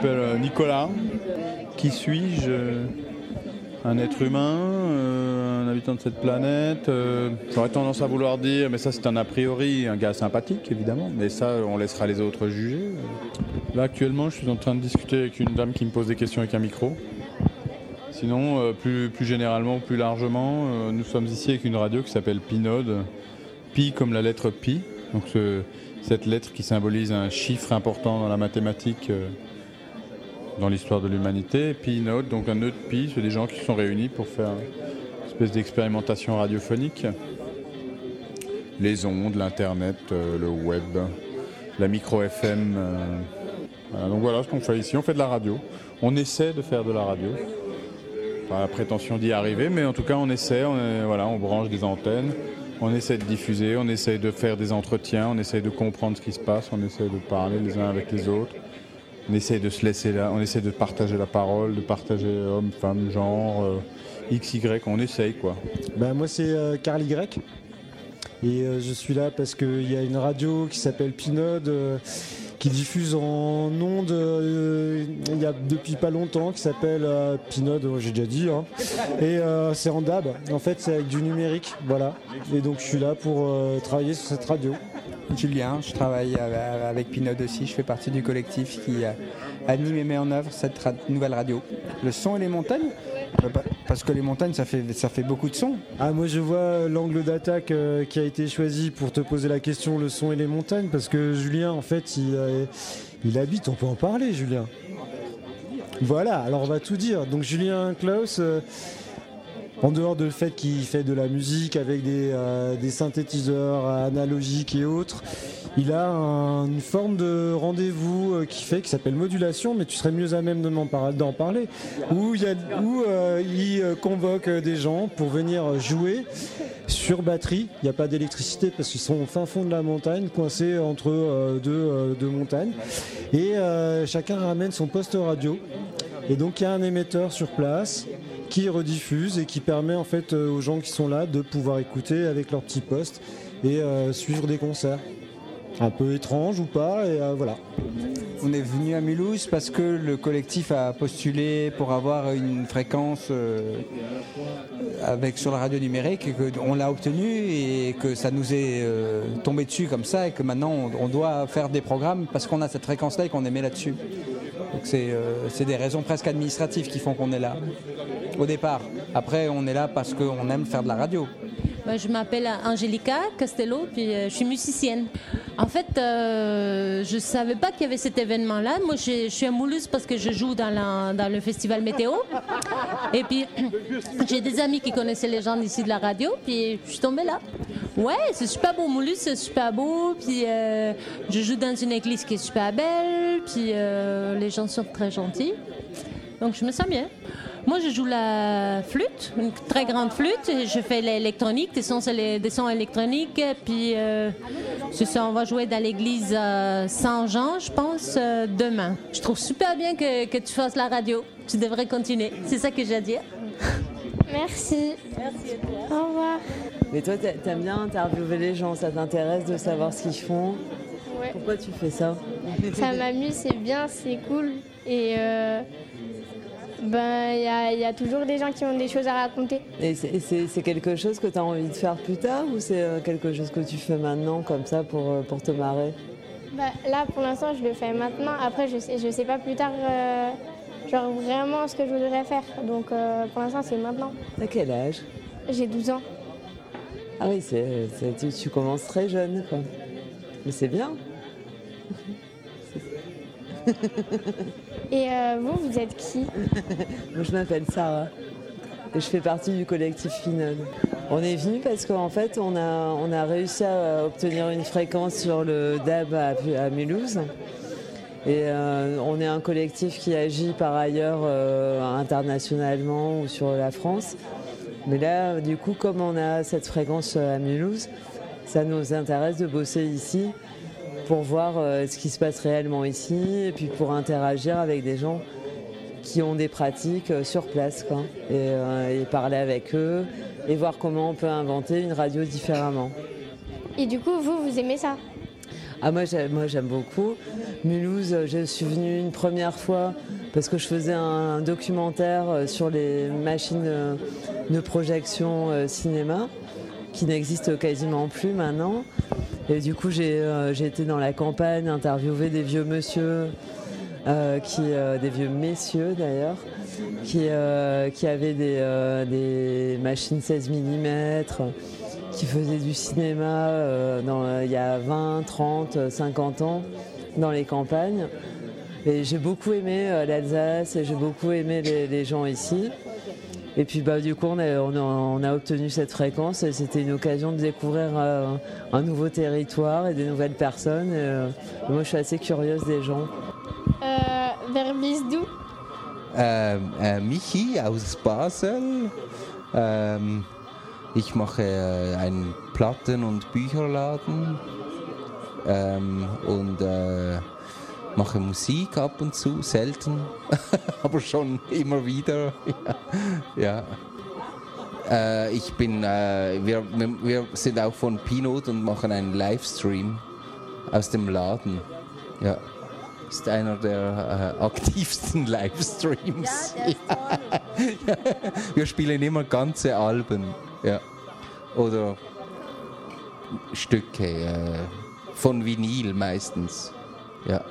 m'appelle euh, Nicolas. Qui suis-je? Un être humain, euh, un habitant de cette planète. euh, J'aurais tendance à vouloir dire, mais ça c'est un a priori, un gars sympathique évidemment, mais ça on laissera les autres juger. Là actuellement je suis en train de discuter avec une dame qui me pose des questions avec un micro. Sinon, plus, plus généralement, plus largement, nous sommes ici avec une radio qui s'appelle Pinode. Pi comme la lettre pi, donc ce- cette lettre qui symbolise un chiffre important dans la mathématique, dans l'histoire de l'humanité. Pinode, donc un de pi, c'est des gens qui sont réunis pour faire une espèce d'expérimentation radiophonique. Les ondes, l'internet, euh, le web, la micro FM. euh, donc voilà ce qu'on fait ici, on fait de la radio. On essaie de faire de la radio pas la prétention d'y arriver, mais en tout cas on essaie, on, voilà, on branche des antennes, on essaie de diffuser, on essaie de faire des entretiens, on essaie de comprendre ce qui se passe, on essaie de parler les uns avec les autres, on essaie de se laisser là, on essaie de partager la parole, de partager homme, femme, genre, euh, X, Y, on essaye quoi. Bah, moi, c'est euh, Carl Y. Et euh, je suis là parce qu'il y a une radio qui s'appelle Pinode euh, qui diffuse en ondes euh, il y a depuis pas longtemps qui s'appelle euh, Pinode, j'ai déjà dit. hein. Et euh, c'est en DAB. En fait, c'est avec du numérique. Voilà. Et donc, je suis là pour euh, travailler sur cette radio. Julien, je travaille euh, avec Pinode aussi, je fais partie du collectif qui euh, anime et met en œuvre cette nouvelle radio. Le son et les montagnes Parce que les montagnes, ça fait, ça fait beaucoup de son. Ah, moi, je vois l'angle d'attaque euh, qui a été choisi pour te poser la question le son et les montagnes parce que Julien, en fait, il, euh, il habite. On peut en parler, Julien. Voilà, alors on va tout dire. Donc Julien Klaus, euh, en dehors du fait qu'il fait de la musique avec des, euh, synthétiseurs analogiques et autres, il a un- une forme de rendez-vous euh, qui fait qui s'appelle modulation, mais tu serais mieux à même de d'en parler, où, il, euh, convoque des gens pour venir jouer sur batterie. Il n'y a pas d'électricité parce qu'ils sont au fin fond de la montagne, coincés entre deux, montagnes. Et chacun ramène son poste radio. Et donc il y a un émetteur sur place qui rediffuse et qui permet en fait euh, aux gens qui sont là de pouvoir écouter avec leur petit poste et euh, suivre des concerts. Un peu étrange ou pas, et euh, voilà. On est venu à Mulhouse parce que le collectif a postulé pour avoir une fréquence avec, sur la radio numérique et qu'on l'a obtenu et que ça nous est tombé dessus comme ça et que maintenant on, on doit faire des programmes parce qu'on a cette fréquence-là et qu'on est mis là-dessus. Euh, c'est des raisons presque administratives qui font qu'on est là au départ. Après on est là parce qu'on aime faire de la radio. Je m'appelle Angelica Castello, puis euh, je suis musicienne. En fait, euh, je ne savais pas qu'il y avait cet événement-là. Moi, je, suis à Mulhouse parce que je joue dans, le festival météo. Et puis, j'ai des amis qui connaissaient les gens d'ici de la radio, puis je suis tombée là. Ouais, c'est super beau, Mulhouse, c'est super beau. Puis, euh, je joue dans une église qui est super belle, puis euh, les gens sont très gentils. Donc, je me sens bien. Moi, je joue la flûte, une très grande flûte. et Je fais l'électronique, des sons, des sons électroniques. Puis, euh, c'est ça, on va jouer dans l'église euh, Saint-Jean, je pense, euh, demain. Je trouve super bien que, que tu fasses la radio. Tu devrais continuer. C'est ça que j'ai à dire. Merci. Au revoir. Mais toi, t'a- t'aimes bien interviewer les gens, ça t'intéresse de savoir ce qu'ils font? Ouais. Pourquoi tu fais ça? Ça m'amuse, c'est bien, c'est cool. Et euh, ben, il y a, il y a toujours des gens qui ont des choses à raconter. Et c'est- quelque chose que tu as envie de faire plus tard ou c'est euh, quelque chose que tu fais maintenant comme ça pour, euh, pour te marrer? Bah, là, pour l'instant, je le fais maintenant. Après, je sais, je sais pas plus tard, euh, genre vraiment ce que je voudrais faire. Donc, euh, pour l'instant, c'est maintenant. À quel âge? J'ai 12 ans. Ah oui, c'est- tu, tu commences très jeune. Quoi. Mais c'est bien. Et euh, vous, vous êtes qui Moi, je m'appelle Sarah et je fais partie du collectif Finode. On est venu parce qu'en fait, on a, on a réussi à obtenir une fréquence sur le DAB à, à Mulhouse. Et euh, on est un collectif qui agit par ailleurs euh, internationalement ou sur la France. Mais là, du coup, comme on a cette fréquence à Mulhouse, ça nous intéresse de bosser ici pour voir euh, ce qui se passe réellement ici et puis pour interagir avec des gens qui ont des pratiques euh, sur place quoi. Et, euh, et parler avec eux et voir comment on peut inventer une radio différemment. Et du coup, vous, vous aimez ça? Ah moi j'ai- moi j'aime beaucoup. Mulhouse, je suis venue une première fois parce que je faisais un documentaire sur les machines de projection cinéma qui n'existent quasiment plus maintenant. Et du coup j'ai euh, été dans la campagne interviewer des vieux monsieur, euh, qui, euh, des vieux messieurs d'ailleurs, qui, qui avaient des, des machines 16 mm, qui faisaient du cinéma il y a 20, 30, 50 ans dans les campagnes. Et j'ai beaucoup aimé l'Alsace et j'ai beaucoup aimé les gens ici. Et puis bah, du coup on a, on a- on a obtenu cette fréquence et c'était une occasion de découvrir euh, un nouveau territoire et des nouvelles personnes. Et, euh, moi je suis assez curieuse des gens. Euh, vers Bisdou. Ähm, äh, Michi aus Basel. Ähm, ich mache äh, einen Platten- und Bücherladen ähm, und äh, mache Musik ab und zu, selten, aber schon immer wieder. ja. Äh, ich bin, äh, wir, wir sind auch von Pinot und machen einen Livestream aus dem Laden. Ja. Ist einer der äh, aktivsten Livestreams. Ja, Wir spielen immer ganze Alben. Ja. Oder Stücke äh, von Vinyl meistens. Ja.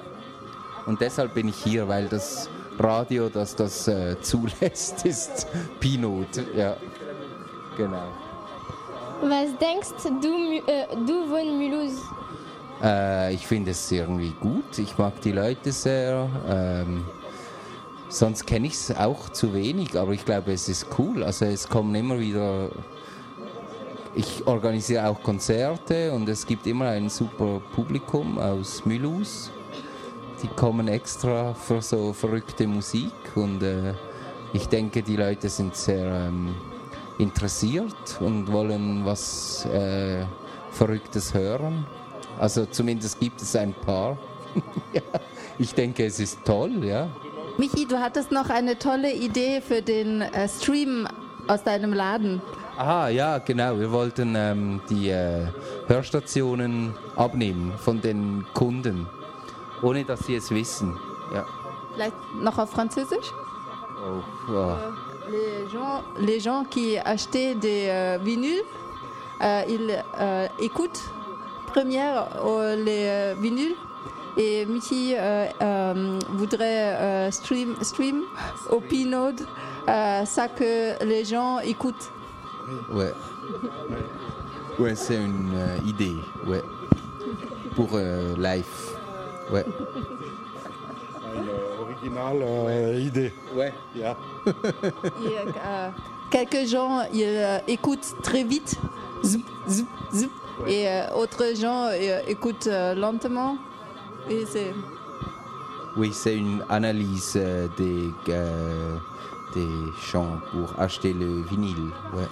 Und deshalb bin ich hier, weil das Radio, das das äh, zulässt, ist Pinot. Ja. Genau. Was denkst du, äh, du von Mulhouse? Äh, ich finde es irgendwie gut. Ich mag die Leute sehr. Ähm, sonst kenne ich es auch zu wenig, aber ich glaube, es ist cool. Also es kommen immer wieder. Ich organisiere auch Konzerte und es gibt immer ein super Publikum aus Mulhouse. Die kommen extra für so verrückte Musik und äh, ich denke, die Leute sind sehr ähm, interessiert und wollen was äh, Verrücktes hören. Also zumindest gibt es ein paar. ja, ich denke, es ist toll, ja. Michi, du hattest noch eine tolle Idee für den äh, Stream aus deinem Laden. Aha, ja, genau. Wir wollten ähm, die äh, Hörstationen abnehmen von den Kunden, ohne dass sie es wissen. Ja. Vielleicht noch auf Französisch? Oh, oh. Les gens, les gens qui achetaient des euh, vinyles, euh, ils euh, écoutent première euh, les euh, vinyles et Michi euh, euh, voudrait euh, stream, stream au Pinode euh, ça que les gens écoutent. Ouais. Ouais, c'est une euh, idée, ouais. Pour euh, live. Ouais. Original euh, idée. Ouais. Yeah. Et, euh, quelques gens ils, euh, écoutent très vite, zoup, zoup, zoup, et euh, autres gens euh, écoutent euh, lentement. Et c'est Oui, c'est une analyse euh, des, euh, des chants pour acheter le vinyle. Ouais.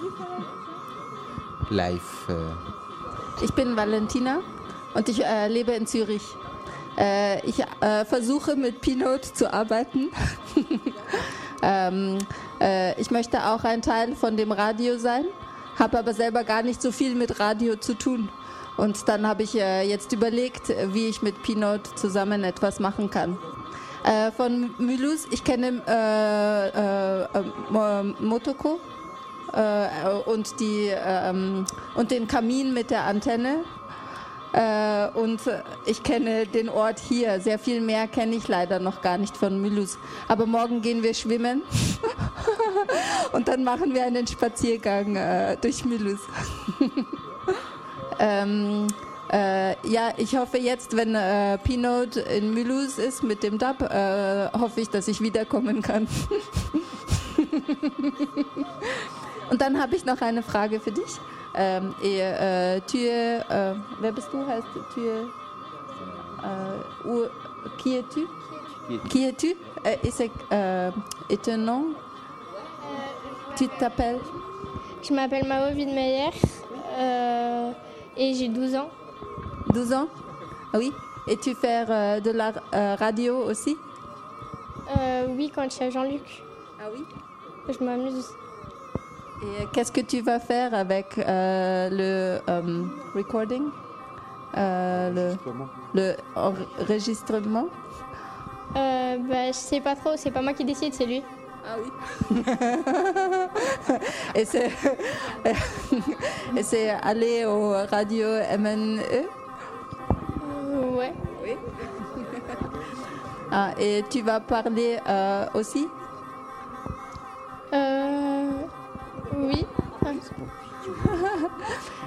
Live. euh. Ich bin Valentina und ich äh, lebe in Zürich. Äh, ich äh, versuche mit Pinot zu arbeiten. ähm, äh, ich möchte auch ein Teil von dem Radio sein, habe aber selber gar nicht so viel mit Radio zu tun. Und dann habe ich äh, jetzt überlegt, wie ich mit Pinot zusammen etwas machen kann. Äh, von Mulhouse, ich kenne äh, äh, äh, Mo- Motoko und, die, ähm, und den Kamin mit der Antenne. Äh, und ich kenne den Ort hier. Sehr viel mehr kenne ich leider noch gar nicht von Mulhouse. Aber morgen gehen wir schwimmen und dann machen wir einen Spaziergang äh, durch Mulhouse. ähm, äh, ja, ich hoffe jetzt, wenn äh, Pinot in Mulhouse ist mit dem Dub, äh, hoffe ich, dass ich wiederkommen kann. Und dann habe ich noch eine Frage für dich. Ähm, et, euh, tu es, euh, wer bist du? Heißt tu où, qui es-tu? Qui es-tu? Et c'est et ton nom? Tu t'appelles? Je m'appelle Mao Wiedmeyer et j'ai 12 ans. 12 ans? Ah oui. Et tu fais de la radio aussi? Oui, quand je suis à Jean-Luc, Ah oui. je m'amuse. Et qu'est-ce que tu vas faire avec euh, le euh, recording? euh, le, le enregistrement? Euh, bah, je sais pas trop, c'est pas moi qui décide, c'est lui. Ah oui. et c'est et c'est aller au radio MNE. Euh, ouais. Oui. Ah, et tu vas parler euh, aussi? Euh, oui.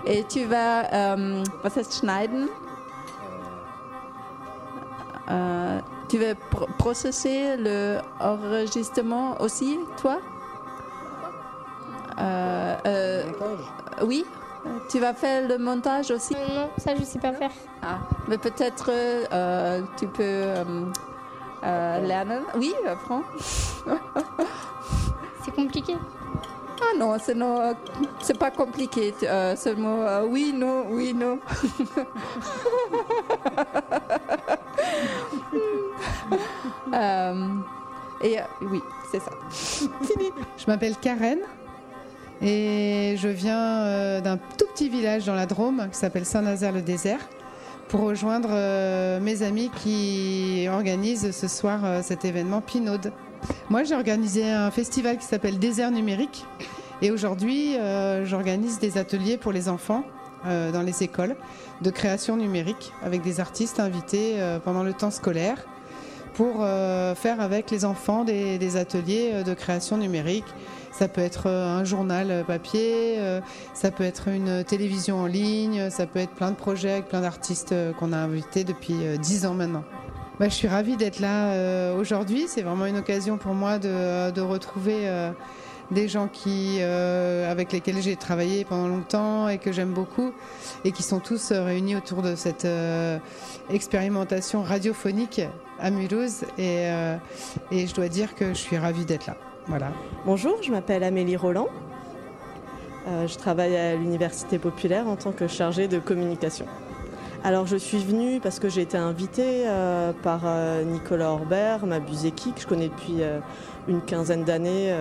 Et tu vas, ähm, was heißt schneiden? Euh, Tu vas pr- processer le enregistrement aussi, toi? Euh, euh, Oui. Tu vas faire le montage aussi? Euh, non, ça je sais pas faire. Ah, mais peut-être euh, tu peux euh, euh, lernen. Oui, apprends. C'est compliqué. Non, c'est non, c'est pas compliqué. Seulement euh, oui, non, oui, non. Euh, et euh, oui, c'est ça. Je m'appelle Karen et je viens d'un tout petit village dans la Drôme qui s'appelle Saint-Nazaire-le-Désert pour rejoindre mes amis qui organisent ce soir cet événement Pinode. Moi, j'ai organisé un festival qui s'appelle Désert numérique et aujourd'hui, euh, j'organise des ateliers pour les enfants euh, dans les écoles de création numérique avec des artistes invités euh, pendant le temps scolaire pour faire avec les enfants des, des ateliers de création numérique. Ça peut être un journal papier, ça peut être une télévision en ligne, ça peut être plein de projets avec plein d'artistes qu'on a invités depuis euh, 10 ans maintenant. Bah, je suis ravie d'être là euh, aujourd'hui. C'est vraiment une occasion pour moi de, retrouver euh, des gens qui, euh, avec lesquels j'ai travaillé pendant longtemps et que j'aime beaucoup et qui sont tous réunis autour de cette expérimentation radiophonique à Mulhouse. Et, je dois dire que je suis ravie d'être là. Voilà. Bonjour, je m'appelle Amélie Roland. Je travaille à l'Université populaire en tant que chargée de communication. Alors je suis venue parce que j'ai été invitée euh, par euh, Nicolas Orbert, Mabuzeki, que je connais depuis euh, une quinzaine d'années,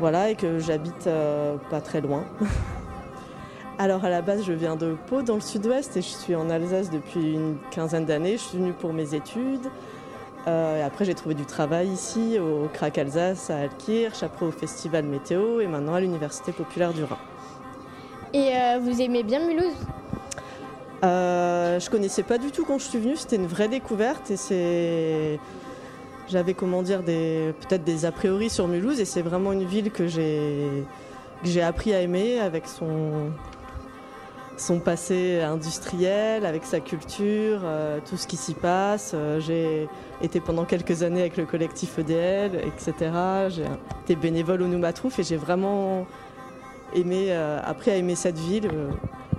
voilà, et que j'habite pas très loin. Alors à la base, je viens de Pau, dans le sud-ouest, et je suis en Alsace depuis une quinzaine d'années. Je suis venue pour mes études. Après, j'ai trouvé du travail ici, au CRAC Alsace, à Alkirch, après au Festival Météo, et maintenant à l'Université populaire du Rhin. Et vous aimez bien Mulhouse? Euh, je connaissais pas du tout quand je suis venue, c'était une vraie découverte et c'est. J'avais comment dire des peut-être des a priori sur Mulhouse et c'est vraiment une ville que j'ai que j'ai appris à aimer avec son son passé industriel, avec sa culture, euh, tout ce qui s'y passe. Euh, j'ai été pendant quelques années avec le collectif EDL, etc. J'ai été bénévole au Noumatrouf et j'ai vraiment aimé, euh, appris à aimer cette ville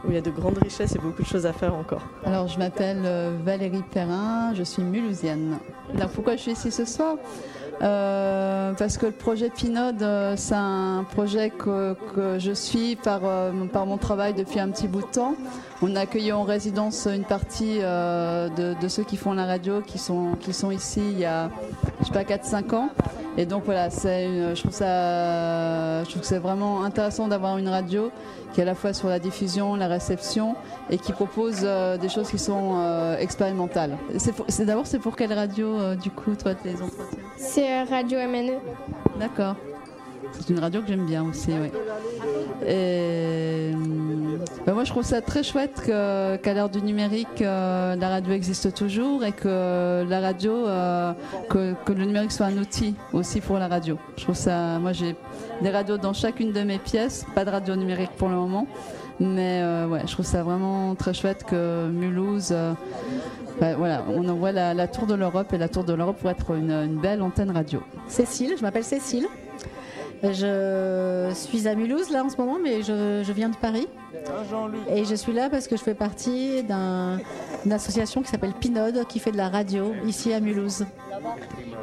où il y a de grandes richesses et beaucoup de choses à faire encore. Alors, je m'appelle euh, Valérie Perrin, je suis mulhousienne. Alors, pourquoi je suis ici ce soir? Euh, Parce que le projet Pinode, euh, c'est un projet que, que je suis par, par mon travail depuis un petit bout de temps. On a accueilli en résidence une partie de, de ceux qui font la radio, qui sont, qui sont ici il y a, je sais pas, 4-5 ans. Et donc voilà, une- je trouve ça, je trouve que c'est vraiment intéressant d'avoir une radio qui est à la fois sur la diffusion, la réception et qui propose euh, des choses qui sont euh, expérimentales. C'est d'abord c'est pour quelle radio euh, du coup toi les entretiens? C'est Radio MNE. D'accord. C'est une radio que j'aime bien aussi, oui. Et, ben moi, je trouve ça très chouette qu'à l'heure du numérique, euh, la radio existe toujours et que la radio, euh, que, le numérique soit un outil aussi pour la radio. Je trouve ça. Moi, j'ai des radios dans chacune de mes pièces, pas de radio numérique pour le moment, mais euh, ouais, je trouve ça vraiment très chouette que Mulhouse. ben, voilà, on envoie la, tour de l'Europe et la tour de l'Europe pour être une belle antenne radio. Cécile, je m'appelle Cécile. Je suis à Mulhouse là en ce moment, mais je, je viens de Paris. Et je suis là parce que je fais partie d'un- d'une association qui s'appelle Pinode, qui fait de la radio ici à Mulhouse.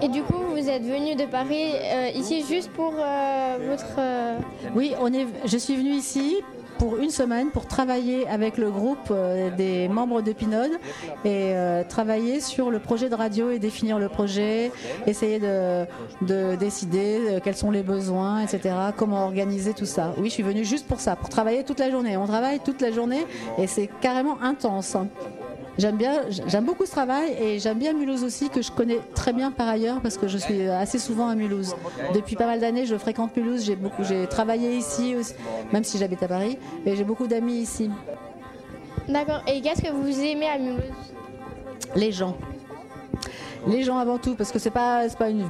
Et du coup, vous êtes venu de Paris euh, ici juste pour euh, votre. euh, Oui, on est, je suis venue ici pour une semaine pour travailler avec le groupe euh, des membres de Pinode et euh, travailler sur le projet de radio et définir le projet, essayer de, de décider euh, quels sont les besoins, etc. Comment organiser tout ça. Oui, je suis venue juste pour ça, pour travailler toute la journée. On travaille toute la journée et c'est carrément intense. J'aime bien, j'aime beaucoup ce travail et j'aime bien Mulhouse aussi que je connais très bien par ailleurs parce que je suis assez souvent à Mulhouse. Depuis pas mal d'années, je fréquente Mulhouse. J'ai beaucoup, j'ai travaillé ici, aussi, même si j'habite à Paris, et j'ai beaucoup d'amis ici. D'accord. Et qu'est-ce que vous aimez à Mulhouse? Les gens. Les gens avant tout, parce que c'est pas pas une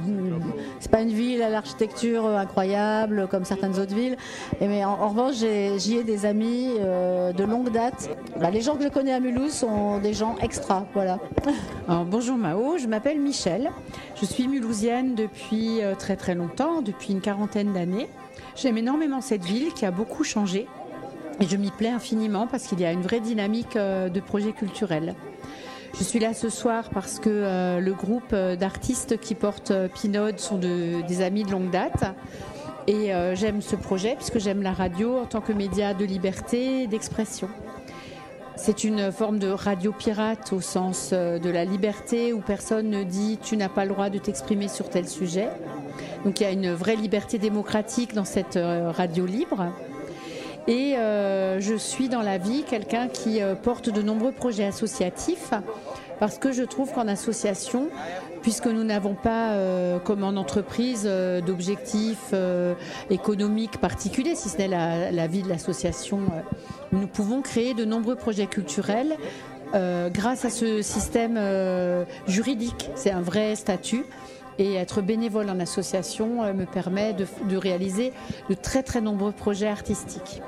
c'est une ville à l'architecture incroyable comme certaines autres villes. Mais en, revanche, j'y ai des amis euh, de longue date. Bah, les gens que je connais à Mulhouse sont des gens extra, voilà. Bonjour Mao, je m'appelle Michel. Je suis mulhousienne depuis euh, très très longtemps, depuis une quarantaine d'années. J'aime énormément cette ville qui a beaucoup changé et je m'y plais infiniment parce qu'il y a une vraie dynamique euh, de projet culturel. Je suis là ce soir parce que euh, le groupe euh, d'artistes qui portent euh, Pinode sont de- des amis de longue date. Et j'aime ce projet puisque j'aime la radio en tant que média de liberté et d'expression. C'est une forme de radio pirate au sens de la liberté où personne ne dit tu n'as pas le droit de t'exprimer sur tel sujet. Donc il y a une vraie liberté démocratique dans cette radio libre. Et euh, je suis dans la vie quelqu'un qui euh, porte de nombreux projets associatifs parce que je trouve qu'en association, puisque nous n'avons pas, euh, comme en entreprise, euh, d'objectifs euh, économiques particuliers, si ce n'est la, la vie de l'association, euh, nous pouvons créer de nombreux projets culturels grâce à ce système juridique. C'est un vrai statut. Et être bénévole en association euh, me permet de, réaliser de très très nombreux projets artistiques.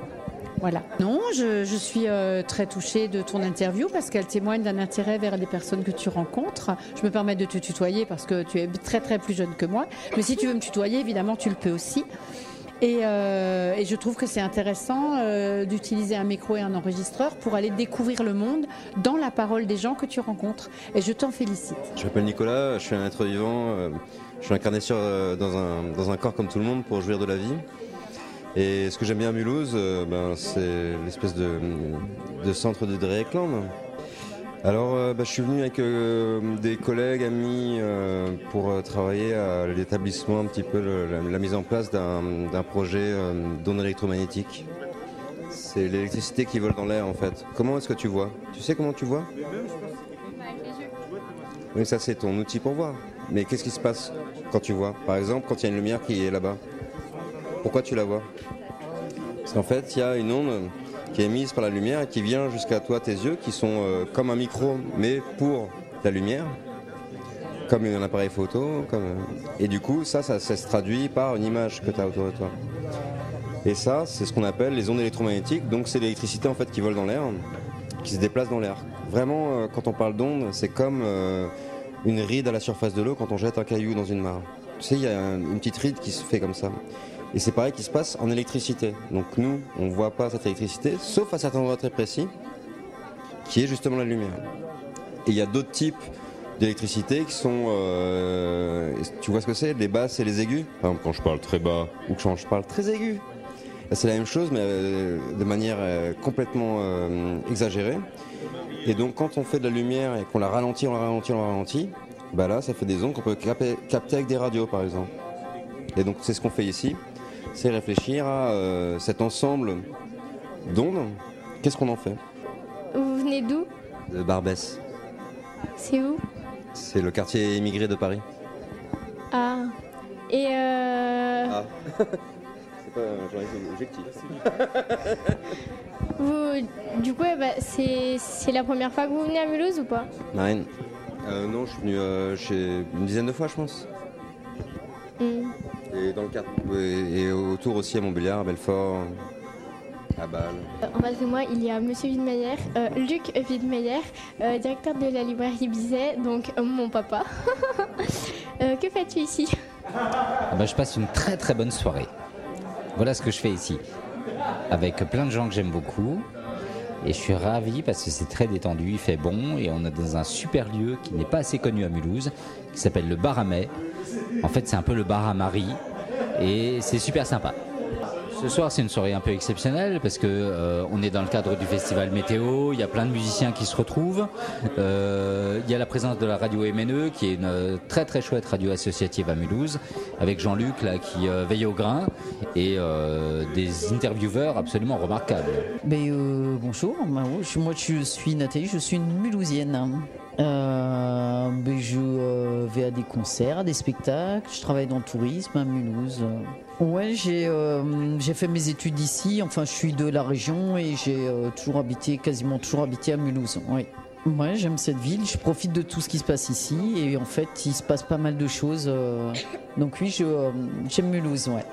Voilà. Non, je, je suis euh, très touchée de ton interview parce qu'elle témoigne d'un intérêt vers les personnes que tu rencontres. Je me permets de te tutoyer parce que tu es très très plus jeune que moi. Mais si tu veux me tutoyer, évidemment, tu le peux aussi. Et, euh, et je trouve que c'est intéressant euh, d'utiliser un micro et un enregistreur pour aller découvrir le monde dans la parole des gens que tu rencontres. Et je t'en félicite. Je m'appelle Nicolas, je suis un être vivant, euh, je suis incarné sur, dans, un, dans un corps comme tout le monde pour jouir de la vie. Et ce que j'aime bien à Mulhouse, ben, c'est l'espèce de, centre de Dreieckland. Alors euh, ben, je suis venu avec euh, des collègues, amis, euh, pour travailler à l'établissement, un petit peu la, mise en place d'un projet d'ondes électromagnétiques. C'est l'électricité qui vole dans l'air en fait. Comment est-ce que tu vois? Tu sais comment tu vois? Oui, ça c'est ton outil pour voir. Mais qu'est-ce qui se passe quand tu vois? Par exemple, quand il y a une lumière qui est là-bas. Pourquoi tu la vois? Parce qu'en fait, il y a une onde qui est émise par la lumière et qui vient jusqu'à toi, tes yeux, qui sont euh, comme un micro, mais pour la lumière, comme un appareil photo. Et du coup, ça, ça, se traduit par une image que tu as autour de toi. Et ça, c'est ce qu'on appelle les ondes électromagnétiques. Donc, c'est l'électricité en fait qui vole dans l'air, qui se déplace dans l'air. Vraiment, euh, quand on parle d'ondes, c'est comme euh, une ride à la surface de l'eau quand on jette un caillou dans une mare. Tu sais, il y a un- une petite ride qui se fait comme ça. Et c'est pareil qui se passe en électricité. Donc nous, on ne voit pas cette électricité, sauf à certains endroits très précis, qui est justement la lumière. Et il y a d'autres types d'électricité qui sont... euh, tu vois ce que c'est Les basses et les aigus Par exemple, quand je parle très bas ou quand je parle très aigu. C'est la même chose, mais euh, de manière euh, complètement exagérée. Et donc, quand on fait de la lumière et qu'on la ralentit, on la ralentit, on la ralentit, bah là, ça fait des ondes qu'on peut capter avec des radios, par exemple. Et donc, c'est ce qu'on fait ici, c'est réfléchir à euh, cet ensemble d'ondes. Qu'est-ce qu'on en fait? Vous venez d'où? De Barbès. C'est où? C'est le quartier émigré de Paris. Ah. Et euh, Ah. c'est pas un objectif. vous, du coup, eh ben, c'est la première fois que vous venez à Mulhouse ou pas? Marine Euh, Non, je suis venu euh, chez une dizaine de fois, je pense. Hmm. Et dans le cadre. Et, et autour aussi à Montbéliard, à Belfort, à Bâle. Euh, En face de moi, il y a Monsieur Widmeyer, euh, Luc Widmeyer, euh, directeur de la librairie Bizet, donc euh, mon papa. Euh, que fais-tu ici? Ah bah, je passe une très très bonne soirée. Voilà ce que je fais ici. Avec plein de gens que j'aime beaucoup. Et je suis ravi parce que c'est très détendu, il fait bon et on est dans un super lieu qui n'est pas assez connu à Mulhouse, qui s'appelle le Bar. En fait, c'est un peu le bar et c'est super sympa. Ce soir, c'est une soirée un peu exceptionnelle parce que euh, on est dans le cadre du festival météo. Il y a plein de musiciens qui se retrouvent. Euh, il y a la présence de la radio MNE, qui est une euh, très très chouette radio associative à Mulhouse, avec Jean-Luc là qui veille au grain et des intervieweurs absolument remarquables. Ben, bonjour, Ben, moi je suis Nathalie, je suis une Mulhousienne. Euh, ben, je euh, vais à des concerts, à des spectacles, je travaille dans le tourisme à Mulhouse. Ouais, j'ai euh, j'ai fait mes études ici, enfin je suis de la région et j'ai euh, toujours habité, quasiment toujours habité à Mulhouse. Oui. Ouais, j'aime cette ville, je profite de tout ce qui se passe ici et en fait il se passe pas mal de choses. euh, donc oui, je, euh, j'aime Mulhouse, ouais.